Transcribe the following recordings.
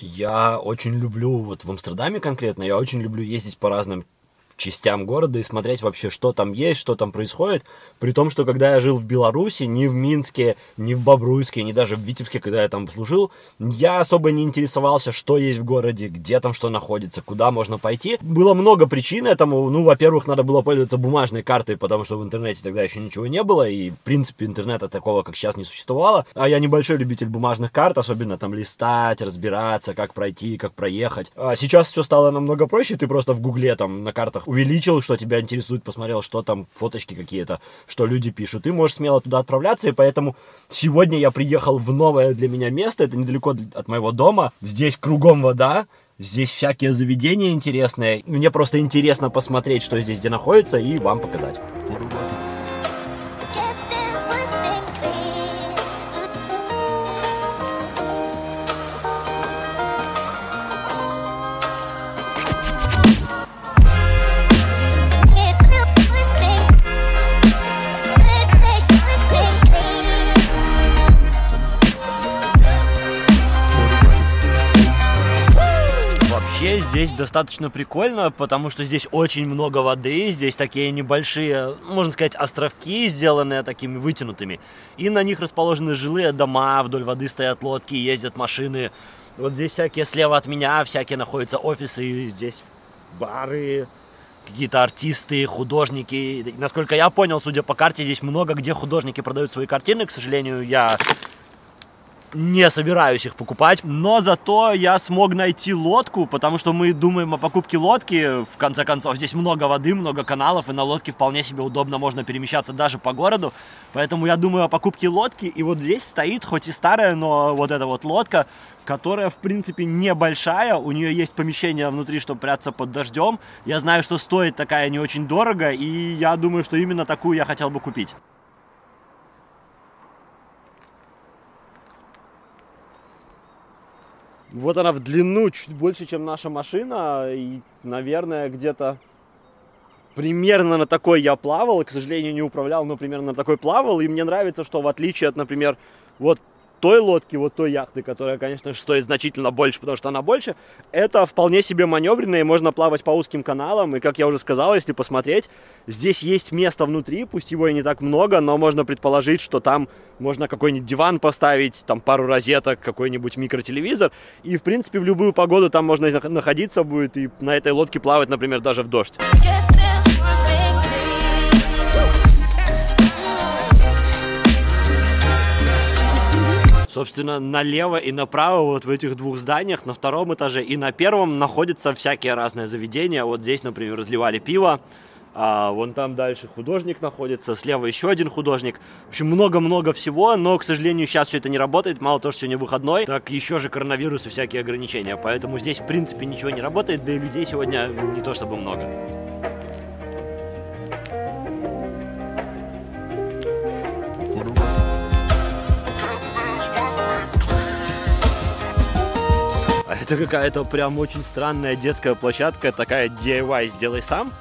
Я очень люблю, вот в Амстердаме конкретно, я очень люблю ездить по разным частям города и смотреть вообще, что там есть, что там происходит. При том, что когда я жил в Беларуси, ни в Минске, ни в Бобруйске, ни даже в Витебске, когда я там служил, я особо не интересовался, что есть в городе, где там что находится, куда можно пойти. Было много причин этому. Ну, во-первых, надо было пользоваться бумажной картой, потому что в интернете тогда еще ничего не было, и, в принципе, интернета такого, как сейчас, не существовало. А я небольшой любитель бумажных карт, особенно там листать, разбираться, как пройти, как проехать. А сейчас все стало намного проще, ты просто в гугле там на картах увеличил, что тебя интересует, посмотрел, что там, фоточки какие-то, что люди пишут. Ты можешь смело туда отправляться, и поэтому сегодня я приехал в новое для меня место, это недалеко от моего дома. Здесь кругом вода, Здесь всякие заведения интересные. Мне просто интересно посмотреть, что здесь где находится, и вам показать. Достаточно прикольно, потому что здесь очень много воды, здесь такие небольшие, можно сказать, островки, сделанные такими вытянутыми. И на них расположены жилые дома, вдоль воды стоят лодки, ездят машины. Вот здесь всякие слева от меня, всякие находятся офисы, здесь бары, какие-то артисты, художники. Насколько я понял, судя по карте, здесь много где художники продают свои картины. К сожалению, я не собираюсь их покупать, но зато я смог найти лодку, потому что мы думаем о покупке лодки. В конце концов, здесь много воды, много каналов, и на лодке вполне себе удобно можно перемещаться даже по городу. Поэтому я думаю о покупке лодки. И вот здесь стоит, хоть и старая, но вот эта вот лодка, которая, в принципе, небольшая. У нее есть помещение внутри, чтобы прятаться под дождем. Я знаю, что стоит такая не очень дорого, и я думаю, что именно такую я хотел бы купить. Вот она в длину чуть больше, чем наша машина. И, наверное, где-то примерно на такой я плавал. К сожалению, не управлял, но примерно на такой плавал. И мне нравится, что в отличие от, например, вот той лодки, вот той яхты, которая, конечно же, стоит значительно больше, потому что она больше, это вполне себе маневренное, можно плавать по узким каналам, и, как я уже сказал, если посмотреть, здесь есть место внутри, пусть его и не так много, но можно предположить, что там можно какой-нибудь диван поставить, там пару розеток, какой-нибудь микротелевизор, и, в принципе, в любую погоду там можно находиться будет, и на этой лодке плавать, например, даже в дождь. Собственно, налево и направо вот в этих двух зданиях, на втором этаже и на первом находятся всякие разные заведения. Вот здесь, например, разливали пиво, а вон там дальше художник находится, слева еще один художник. В общем, много-много всего, но, к сожалению, сейчас все это не работает. Мало того, что сегодня выходной, так еще же коронавирус и всякие ограничения. Поэтому здесь, в принципе, ничего не работает, да и людей сегодня не то чтобы много. Это какая-то прям очень странная детская площадка, такая DIY «Сделай сам».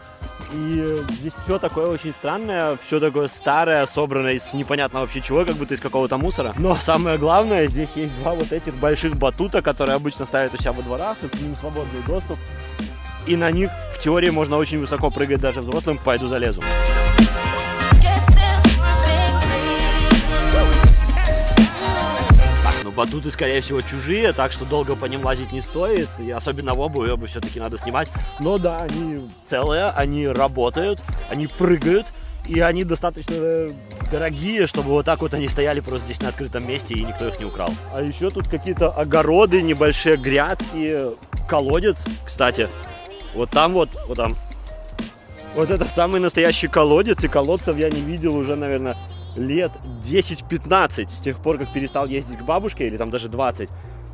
И здесь все такое очень странное, все такое старое, собранное из непонятно вообще чего, как будто из какого-то мусора. Но самое главное, здесь есть два вот этих больших батута, которые обычно ставят у себя во дворах, и к ним свободный доступ. И на них в теории можно очень высоко прыгать даже взрослым, пойду залезу. Батуты, скорее всего, чужие, так что долго по ним лазить не стоит, и особенно в обуви, обувь все-таки надо снимать. Но да, они целые, они работают, они прыгают, и они достаточно дорогие, чтобы вот так вот они стояли просто здесь на открытом месте, и никто их не украл. А еще тут какие-то огороды, небольшие грядки, колодец, кстати. Вот там вот, вот там. Вот это самый настоящий колодец, и колодцев я не видел уже, наверное, лет 10-15, с тех пор, как перестал ездить к бабушке, или там даже 20.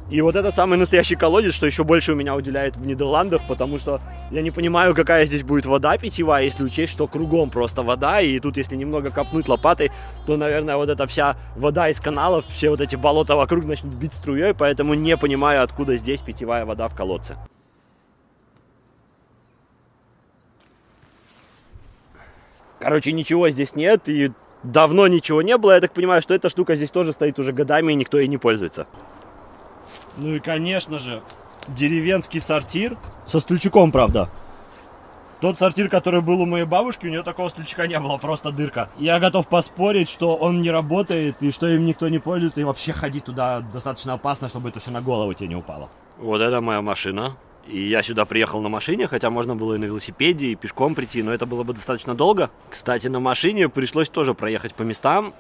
И вот это самый настоящий колодец, что еще больше у меня уделяет в Нидерландах, потому что я не понимаю, какая здесь будет вода питьевая, если учесть, что кругом просто вода, и тут если немного копнуть лопатой, то, наверное, вот эта вся вода из каналов, все вот эти болота вокруг начнут бить струей, поэтому не понимаю, откуда здесь питьевая вода в колодце. Короче, ничего здесь нет, и давно ничего не было. Я так понимаю, что эта штука здесь тоже стоит уже годами, и никто ей не пользуется. Ну и, конечно же, деревенский сортир со стульчиком, правда. Тот сортир, который был у моей бабушки, у нее такого стульчика не было, просто дырка. Я готов поспорить, что он не работает, и что им никто не пользуется, и вообще ходить туда достаточно опасно, чтобы это все на голову тебе не упало. Вот это моя машина. И я сюда приехал на машине, хотя можно было и на велосипеде, и пешком прийти, но это было бы достаточно долго. Кстати, на машине пришлось тоже проехать по местам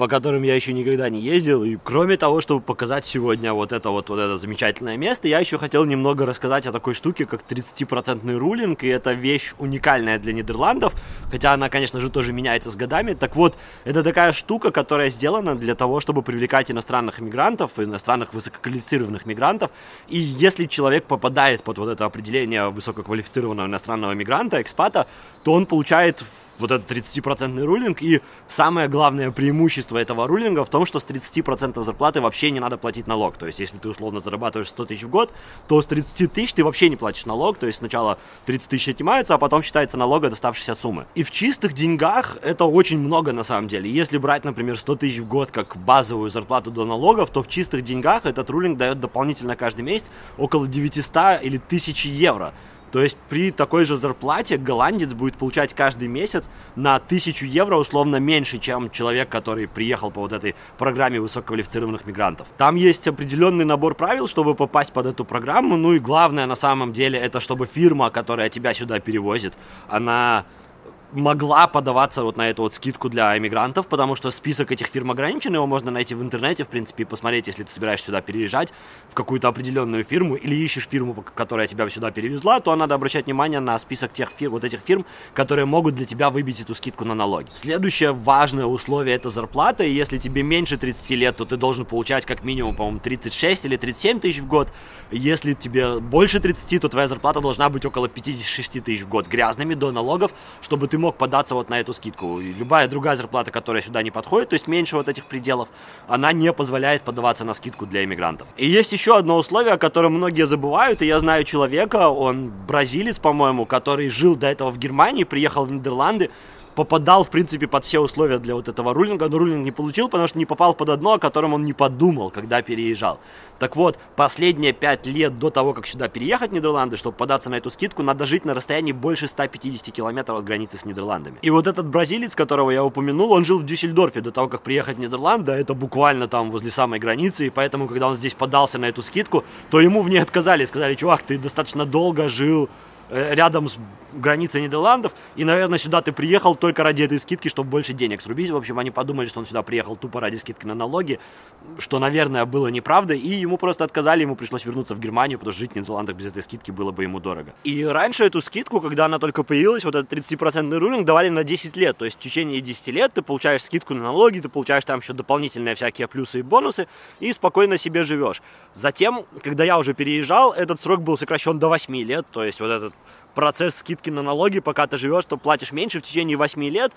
по которым я еще никогда не ездил. И кроме того, чтобы показать сегодня вот это вот, вот это замечательное место, я еще хотел немного рассказать о такой штуке, как 30% рулинг. И это вещь уникальная для Нидерландов, хотя она, конечно же, тоже меняется с годами. Так вот, это такая штука, которая сделана для того, чтобы привлекать иностранных мигрантов, иностранных высококвалифицированных мигрантов. И если человек попадает под вот это определение высококвалифицированного иностранного мигранта, экспата, то он получает вот этот 30% рулинг. И самое главное преимущество этого рулинга в том, что с 30% зарплаты вообще не надо платить налог. То есть, если ты условно зарабатываешь 100 тысяч в год, то с 30 тысяч ты вообще не платишь налог. То есть, сначала 30 тысяч отнимается, а потом считается налог от оставшейся суммы. И в чистых деньгах это очень много на самом деле. Если брать, например, 100 тысяч в год как базовую зарплату до налогов, то в чистых деньгах этот рулинг дает дополнительно каждый месяц около 900 или 1000 евро. То есть при такой же зарплате голландец будет получать каждый месяц на 1000 евро условно меньше, чем человек, который приехал по вот этой программе высококвалифицированных мигрантов. Там есть определенный набор правил, чтобы попасть под эту программу. Ну и главное на самом деле это чтобы фирма, которая тебя сюда перевозит, она могла подаваться вот на эту вот скидку для иммигрантов, потому что список этих фирм ограничен, его можно найти в интернете, в принципе, и посмотреть, если ты собираешься сюда переезжать в какую-то определенную фирму или ищешь фирму, которая тебя сюда перевезла, то надо обращать внимание на список тех фирм, вот этих фирм, которые могут для тебя выбить эту скидку на налоги. Следующее важное условие это зарплата, и если тебе меньше 30 лет, то ты должен получать как минимум, по-моему, 36 или 37 тысяч в год. Если тебе больше 30, то твоя зарплата должна быть около 56 тысяч в год грязными до налогов, чтобы ты мог податься вот на эту скидку. Любая другая зарплата, которая сюда не подходит, то есть меньше вот этих пределов, она не позволяет подаваться на скидку для иммигрантов. И есть еще одно условие, о котором многие забывают, и я знаю человека, он бразилец, по-моему, который жил до этого в Германии, приехал в Нидерланды, попадал, в принципе, под все условия для вот этого рулинга, но рулинг не получил, потому что не попал под одно, о котором он не подумал, когда переезжал. Так вот, последние пять лет до того, как сюда переехать в Нидерланды, чтобы податься на эту скидку, надо жить на расстоянии больше 150 километров от границы с Нидерландами. И вот этот бразилец, которого я упомянул, он жил в Дюссельдорфе до того, как приехать в Нидерланды, это буквально там возле самой границы, и поэтому, когда он здесь подался на эту скидку, то ему в ней отказали, сказали, чувак, ты достаточно долго жил рядом с границей Нидерландов, и, наверное, сюда ты приехал только ради этой скидки, чтобы больше денег срубить. В общем, они подумали, что он сюда приехал тупо ради скидки на налоги, что, наверное, было неправда, и ему просто отказали, ему пришлось вернуться в Германию, потому что жить в Нидерландах без этой скидки было бы ему дорого. И раньше эту скидку, когда она только появилась, вот этот 30% рулинг давали на 10 лет, то есть в течение 10 лет ты получаешь скидку на налоги, ты получаешь там еще дополнительные всякие плюсы и бонусы, и спокойно себе живешь. Затем, когда я уже переезжал, этот срок был сокращен до 8 лет, то есть вот этот процесс скидки на налоги, пока ты живешь, то платишь меньше в течение 8 лет,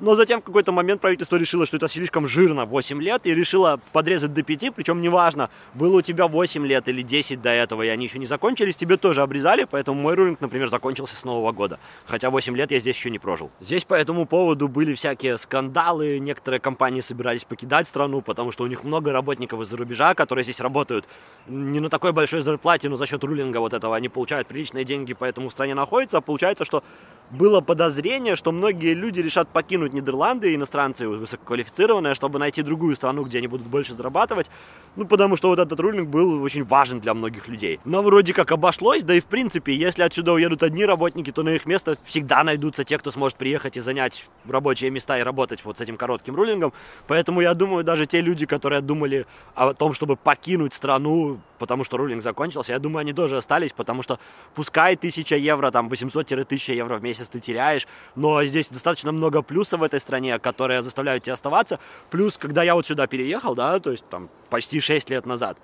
но затем в какой-то момент правительство решило, что это слишком жирно, 8 лет, и решило подрезать до 5, причем неважно, было у тебя 8 лет или 10 до этого, и они еще не закончились, тебе тоже обрезали, поэтому мой рулинг, например, закончился с Нового года. Хотя 8 лет я здесь еще не прожил. Здесь по этому поводу были всякие скандалы, некоторые компании собирались покидать страну, потому что у них много работников из-за рубежа, которые здесь работают не на такой большой зарплате, но за счет рулинга вот этого они получают приличные деньги, поэтому в стране находятся, а получается, что было подозрение, что многие люди решат покинуть Нидерланды, иностранцы высококвалифицированные, чтобы найти другую страну, где они будут больше зарабатывать, ну, потому что вот этот рулинг был очень важен для многих людей. Но вроде как обошлось, да и в принципе, если отсюда уедут одни работники, то на их место всегда найдутся те, кто сможет приехать и занять рабочие места и работать вот с этим коротким рулингом. Поэтому я думаю, даже те люди, которые думали о том, чтобы покинуть страну, потому что рулинг закончился, я думаю, они тоже остались, потому что пускай 1000 евро, там 800-1000 евро в месяц ты теряешь, но здесь достаточно много плюсов в этой стране, которые заставляют тебя оставаться. Плюс, когда я вот сюда переехал, да, то есть там почти 6 лет назад,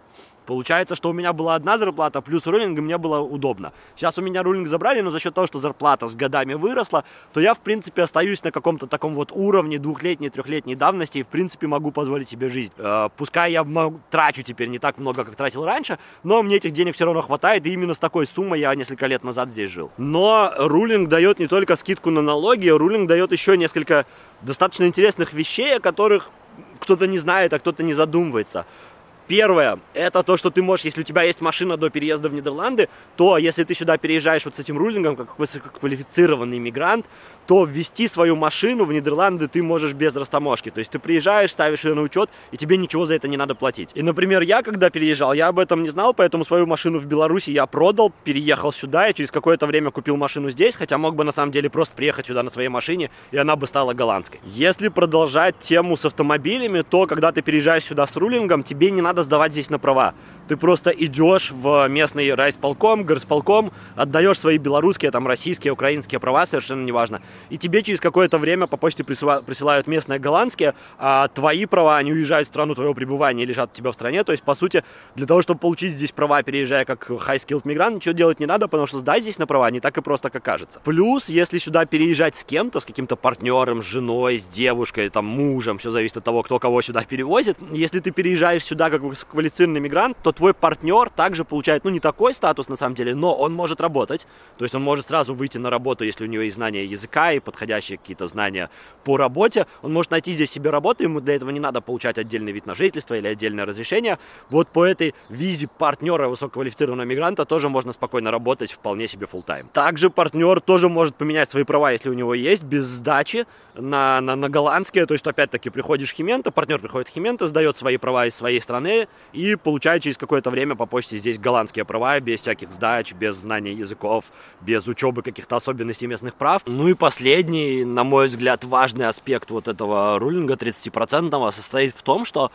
Получается, что у меня была одна зарплата, плюс рулинг, и мне было удобно. Сейчас у меня рулинг забрали, но за счет того, что зарплата с годами выросла, то я, в принципе, остаюсь на каком-то таком вот уровне двухлетней, трехлетней давности и, в принципе, могу позволить себе жизнь. Э, пускай я могу, трачу теперь не так много, как тратил раньше, но мне этих денег все равно хватает, и именно с такой суммой я несколько лет назад здесь жил. Но рулинг дает не только скидку на налоги, рулинг дает еще несколько достаточно интересных вещей, о которых кто-то не знает, а кто-то не задумывается. Первое, это то, что ты можешь, если у тебя есть машина до переезда в Нидерланды, то если ты сюда переезжаешь вот с этим рулингом, как высококвалифицированный мигрант, то ввести свою машину в Нидерланды ты можешь без растаможки. То есть ты приезжаешь, ставишь ее на учет, и тебе ничего за это не надо платить. И, например, я, когда переезжал, я об этом не знал, поэтому свою машину в Беларуси я продал, переехал сюда, и через какое-то время купил машину здесь, хотя мог бы на самом деле просто приехать сюда на своей машине, и она бы стала голландской. Если продолжать тему с автомобилями, то когда ты переезжаешь сюда с рулингом, тебе не надо сдавать здесь на права. Ты просто идешь в местный райсполком, горсполком, отдаешь свои белорусские, там, российские, украинские права, совершенно неважно. И тебе через какое-то время по почте присылают местные голландские, а твои права, они уезжают в страну твоего пребывания и лежат у тебя в стране. То есть, по сути, для того, чтобы получить здесь права, переезжая как high-skilled мигрант, ничего делать не надо, потому что сдать здесь на права не так и просто, как кажется. Плюс, если сюда переезжать с кем-то, с каким-то партнером, с женой, с девушкой, там, мужем, все зависит от того, кто кого сюда перевозит. Если ты переезжаешь сюда как квалифицированный мигрант, то твой партнер также получает, ну, не такой статус на самом деле, но он может работать. То есть он может сразу выйти на работу, если у него есть знания языка и подходящие какие-то знания по работе. Он может найти здесь себе работу, ему для этого не надо получать отдельный вид на жительство или отдельное разрешение. Вот по этой визе партнера высококвалифицированного мигранта тоже можно спокойно работать вполне себе full тайм Также партнер тоже может поменять свои права, если у него есть, без сдачи на, на, на голландские. То есть, опять-таки, приходишь Химента, партнер приходит Химента, сдает свои права из своей страны и получает через какое-то время по почте здесь голландские права, без всяких сдач, без знания языков, без учебы каких-то особенностей местных прав. Ну и последний, на мой взгляд, важный аспект вот этого рулинга 30% состоит в том, что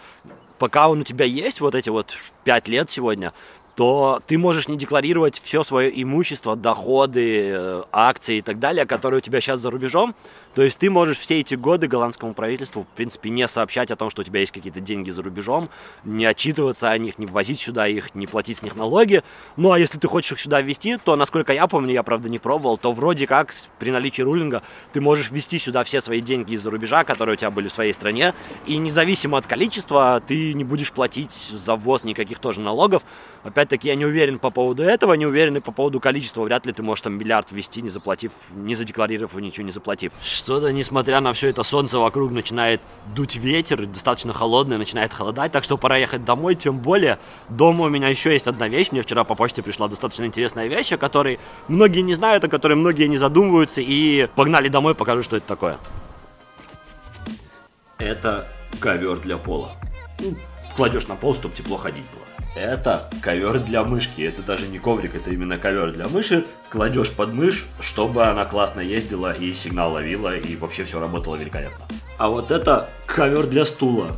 пока он у тебя есть, вот эти вот 5 лет сегодня, то ты можешь не декларировать все свое имущество, доходы, э, акции и так далее, которые у тебя сейчас за рубежом, то есть ты можешь все эти годы голландскому правительству, в принципе, не сообщать о том, что у тебя есть какие-то деньги за рубежом, не отчитываться о них, не ввозить сюда их, не платить с них налоги. Ну а если ты хочешь их сюда ввести, то, насколько я помню, я, правда, не пробовал, то вроде как при наличии рулинга ты можешь ввести сюда все свои деньги из-за рубежа, которые у тебя были в своей стране, и независимо от количества ты не будешь платить за ввоз никаких тоже налогов. Опять-таки, я не уверен по поводу этого, не уверен и по поводу количества. Вряд ли ты можешь там миллиард ввести, не заплатив, не задекларировав и ничего не заплатив. Что-то, несмотря на все это солнце вокруг, начинает дуть ветер, достаточно холодный, начинает холодать, так что пора ехать домой, тем более дома у меня еще есть одна вещь, мне вчера по почте пришла достаточно интересная вещь, о которой многие не знают, о которой многие не задумываются, и погнали домой, покажу, что это такое. Это ковер для пола. Ну, кладешь на пол, чтобы тепло ходить было. Это ковер для мышки. Это даже не коврик, это именно ковер для мыши. Кладешь под мышь, чтобы она классно ездила и сигнал ловила, и вообще все работало великолепно. А вот это ковер для стула.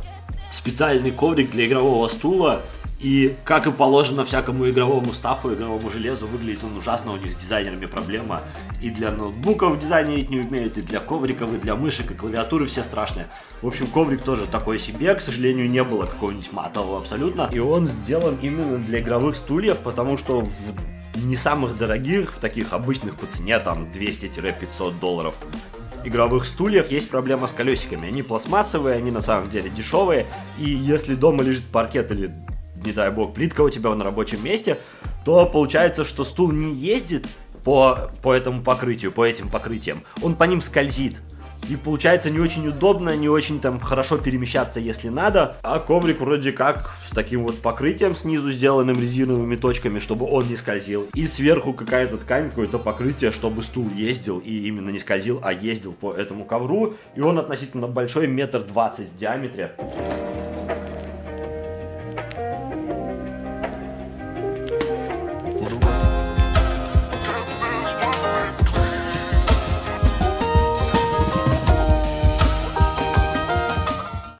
Специальный коврик для игрового стула и, как и положено всякому игровому стафу, игровому железу, выглядит он ужасно, у них с дизайнерами проблема. И для ноутбуков дизайнерить не умеют, и для ковриков, и для мышек, и клавиатуры все страшные. В общем, коврик тоже такой себе, к сожалению, не было какого-нибудь матового абсолютно. И он сделан именно для игровых стульев, потому что в не самых дорогих, в таких обычных по цене, там 200-500 долларов, игровых стульях есть проблема с колесиками. Они пластмассовые, они на самом деле дешевые, и если дома лежит паркет или не дай бог, плитка у тебя на рабочем месте, то получается, что стул не ездит по, по этому покрытию, по этим покрытиям. Он по ним скользит. И получается не очень удобно, не очень там хорошо перемещаться, если надо. А коврик вроде как с таким вот покрытием снизу, сделанным резиновыми точками, чтобы он не скользил. И сверху какая-то ткань, какое-то покрытие, чтобы стул ездил и именно не скользил, а ездил по этому ковру. И он относительно большой, метр двадцать в диаметре.